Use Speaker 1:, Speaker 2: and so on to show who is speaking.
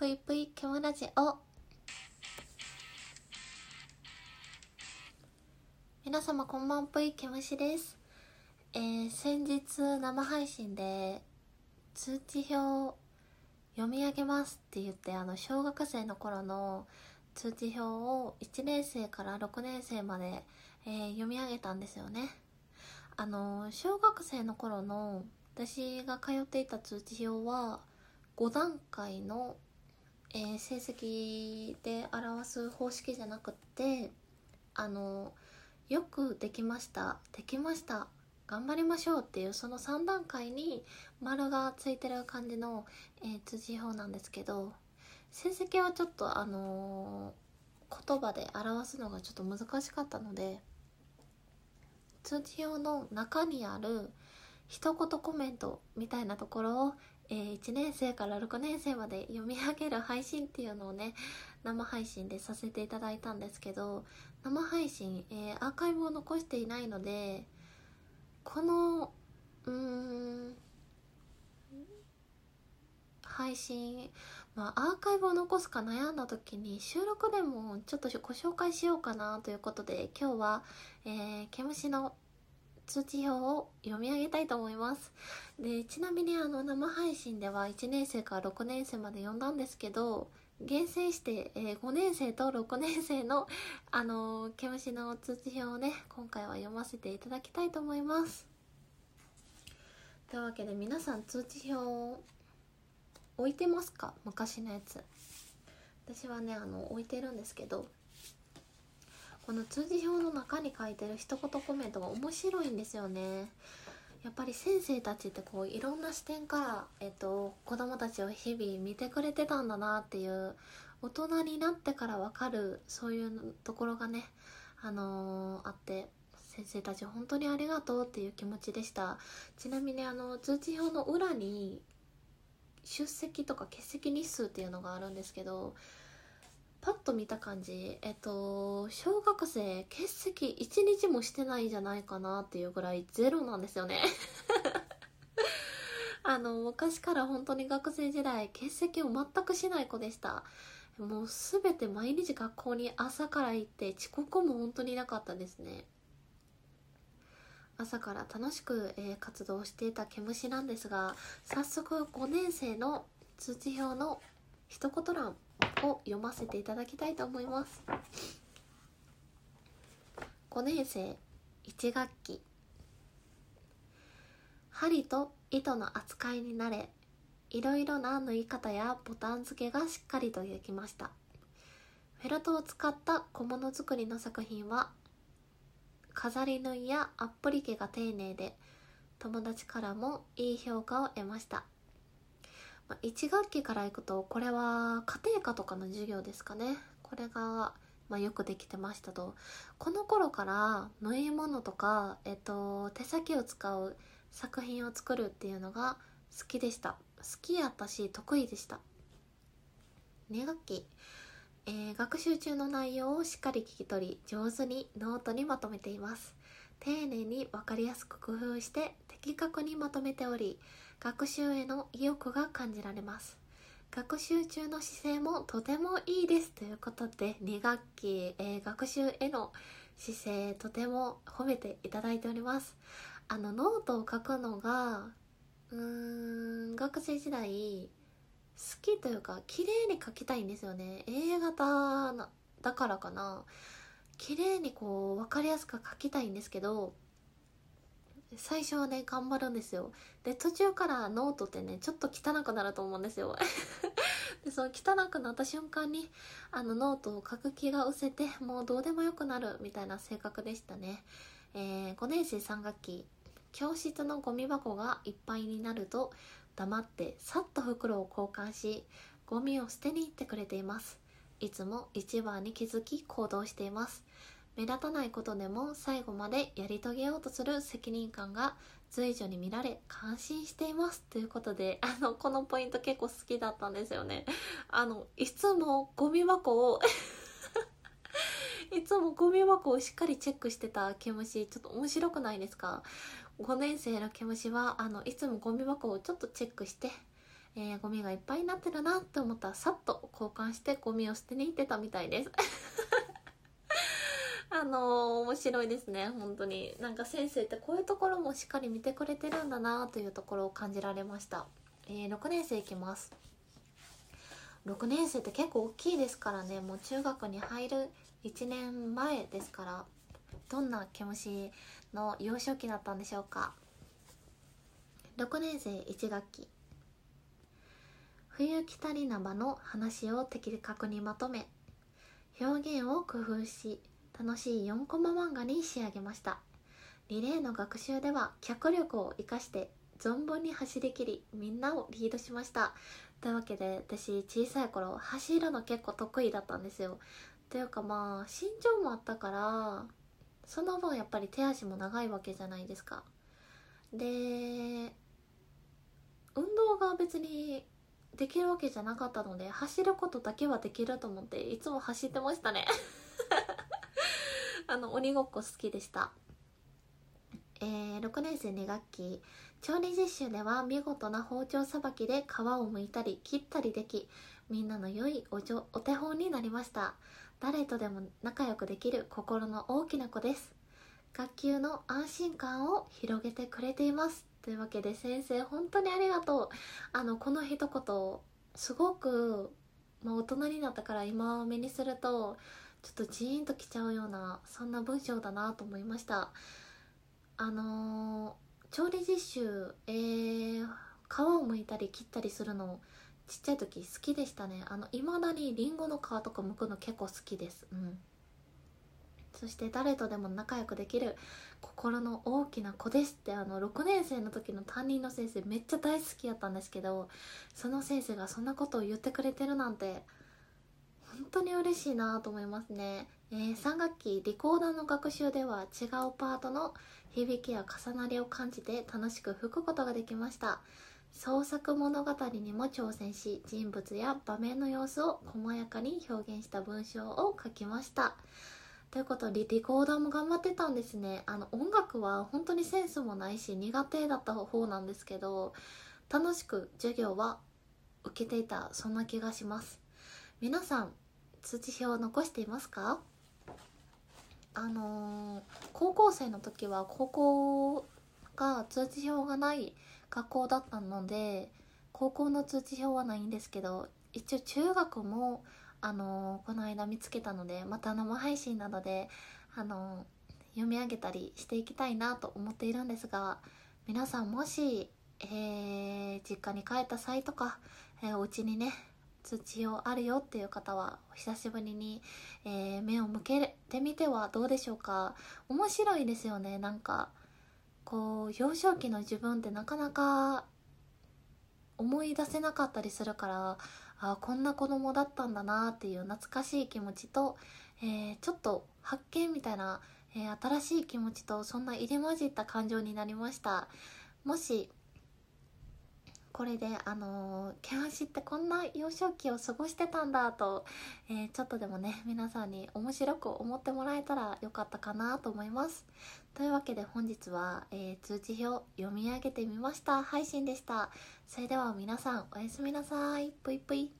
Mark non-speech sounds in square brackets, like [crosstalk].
Speaker 1: ぷいぷいケムラジオ皆様こんばんぷいケムシです。えー、先日生配信で通知表読み上げますって言ってあの小学生の頃の通知表を1年生から6年生まで、えー、読み上げたんですよね。あの小学生の頃の私が通っていた通知表は5段階の、えー、成績で表す方式じゃなくってあのよくできましたできました頑張りましょうっていうその3段階に丸がついてる感じの、えー、通知表なんですけど成績はちょっとあのー、言葉で表すのがちょっと難しかったので通知表の中にある一言コメントみたいなところを、えー、1年生から6年生まで読み上げる配信っていうのをね生配信でさせていただいたんですけど生配信、えー、アーカイブを残していないのでこのうーん配信まあ、アーカイブを残すか悩んだ時に収録でもちょっとご紹介しようかなということで今日は、えー、毛虫の通知表を読み上げたいと思います。でちなみにあの生配信では1年生から6年生まで読んだんですけど厳選して、え、5年生と6年生の [laughs] あのー、毛虫の通知表をね今回は読ませていただきたいと思います。というわけで皆さん通知表を置いてますか？昔のやつ。私はねあの置いてるんですけど。この通知表の中に書いてる一言コメントが面白いんですよね。やっぱり先生たちってこういろんな視点から、えっと、子供たちを日々見てくれてたんだなっていう大人になってから分かるそういうところがねあのー、あって先生たち本当にありがとうっていう気持ちでした。ちなみにあの通知表の裏に出席とか欠席日数っていうのがあるんですけどパッと見た感じえっと小学生欠席1日もしてないんじゃないかなっていうぐらいゼロなんですよね。[laughs] あの昔から本当に学生時代欠席を全くしない子でした。もう全て毎日学校に朝から行って遅刻も本当になかったですね。朝から楽しく、えー、活動していた毛虫なんですが早速5年生の通知表の一言欄を読ませていただきたいと思います。5年生1学期。針と糸の扱いに慣れいろいろな縫い方やボタン付けがしっかりとできました。フェルトを使った小物作りの作品は飾り縫いやアップリケが丁寧で友達からもいい評価を得ました。1学期から行くとこれは家庭科とかの授業ですかね。これが、まあ、よくできてましたと。この頃から縫い物とか、えっと、手先を使う作品を作るっていうのが好きでした。好きやったし得意でした。2学期。えー、学習中の内容をしっかり聞き取り上手にノートにまとめています。丁寧に分かりやすく工夫して的確にまとめており学習への意欲が感じられます。学習中の姿勢もとてもいいですということで2学期、えー、学習への姿勢とても褒めていただいております。あのノートを書くのがうーん学生時代好きというか綺麗に描きたいんですよね。A 型だからかな。綺麗にこう分かりやすく描きたいんですけど最初はね頑張るんですよ。で途中からノートってねちょっと汚くなると思うんですよ。[laughs] でその汚くなった瞬間にあのノートを書く気が失せてもうどうでもよくなるみたいな性格でしたね、えー、5年生3学期。教室のゴミ箱がいっぱいになると黙ってさっと袋を交換しゴミを捨てに行ってくれています。いつも一番に気づき行動しています。目立たないことでも最後までやり遂げようとする責任感が随所に見られ感心していますということで [laughs] あのこのポイント結構好きだったんですよね。[laughs] あのいつもゴミ箱を [laughs] いつもゴミ箱をしっかりチェックしてた毛虫ちょっと面白くないですか？5年生の毛虫はあのいつもゴミ箱をちょっとチェックして、えー、ゴミがいっぱいになってるなって思ったらさっと交換してゴミを捨てに行ってたみたいです。あのー、面白いですね。本当に。なんか先生ってこういうところもしっかり見てくれてるんだなというところを感じられました、えー、6年生いきます。6年生って結構大きいですからね。もう中学に入る1年前ですから。どんな毛虫の幼少期だったんでしょうか。6年生1学期。冬来たりなばの話を的確にまとめ。表現を工夫し楽しい4コマ漫画に仕上げました。リレーの学習では脚力を生かして存分に走りきりみんなをリードしました。というわけで私小さい頃走るの結構得意だったんですよ。というかまあ身長もあったからその分やっぱり手足も長いわけじゃないですか。で運動が別にできるわけじゃなかったので走ることだけはできると思っていつも走ってましたね。あの鬼ごっこ好きでした。えー、6年生2学期。調理実習では見事な包丁さばきで皮を剥いたり切ったりできみんなの良いおじょお手本になりました。誰とでも仲良くできる心の大きな子です。学級の安心感を広げてくれています。というわけで先生本当にありがとう。あのこの一言すごく、まあ、大人になったから今目にするとちょっとジーンときちゃうようなそんな文章だなと思いました。あのー、調理実習えー、皮を剥いたり切ったりするのちっちゃい時好きでしたね。あの未だにりんごの皮とか剥くの結構好きです。うん。そして誰とでも仲良くできる心の大きな子ですってあの6年生の時の担任の先生めっちゃ大好きやったんですけどその先生がそんなことを言ってくれてるなんて本当に嬉しいなと思いますね、えー、3学期リコーダーの学習では違うパートの響きや重なりを感じて楽しく吹くことができました。創作物語にも挑戦し人物や場面の様子を細やかに表現した文章を書きました。ということでリコーダーも頑張ってたんですね。あの音楽は本当にセンスもないし苦手だった方なんですけど楽しく授業は受けていたそんな気がします。皆さん通知表を残していますか？あのー、高校生の時は高校が通知表がない学校だったので高校の通知表はないんですけど一応中学もあのー、この間見つけたのでまた生配信などであのー、読み上げたりしていきたいなと思っているんですが皆さんもし、えー、実家に帰った際とか、えー、お家にね通知表あるよっていう方はお久しぶりに、えー、目を向けてみてはどうでしょうか。面白いですよね。なんかこう幼少期の自分ってなかなか思い出せなかったりするからあこんな子供だったんだなっていう懐かしい気持ちと、えー、ちょっと発見みたいな、えー、新しい気持ちとそんな入り混じった感情になりました。もしこれであの毛足ってこんな幼少期を過ごしてたんだと、えー、ちょっとでもね皆さんに面白く思ってもらえたらよかったかなと思います。というわけで本日は、えー、通知表読み上げてみました。配信でした。それでは皆さんおやすみなさい。ぷいぷい。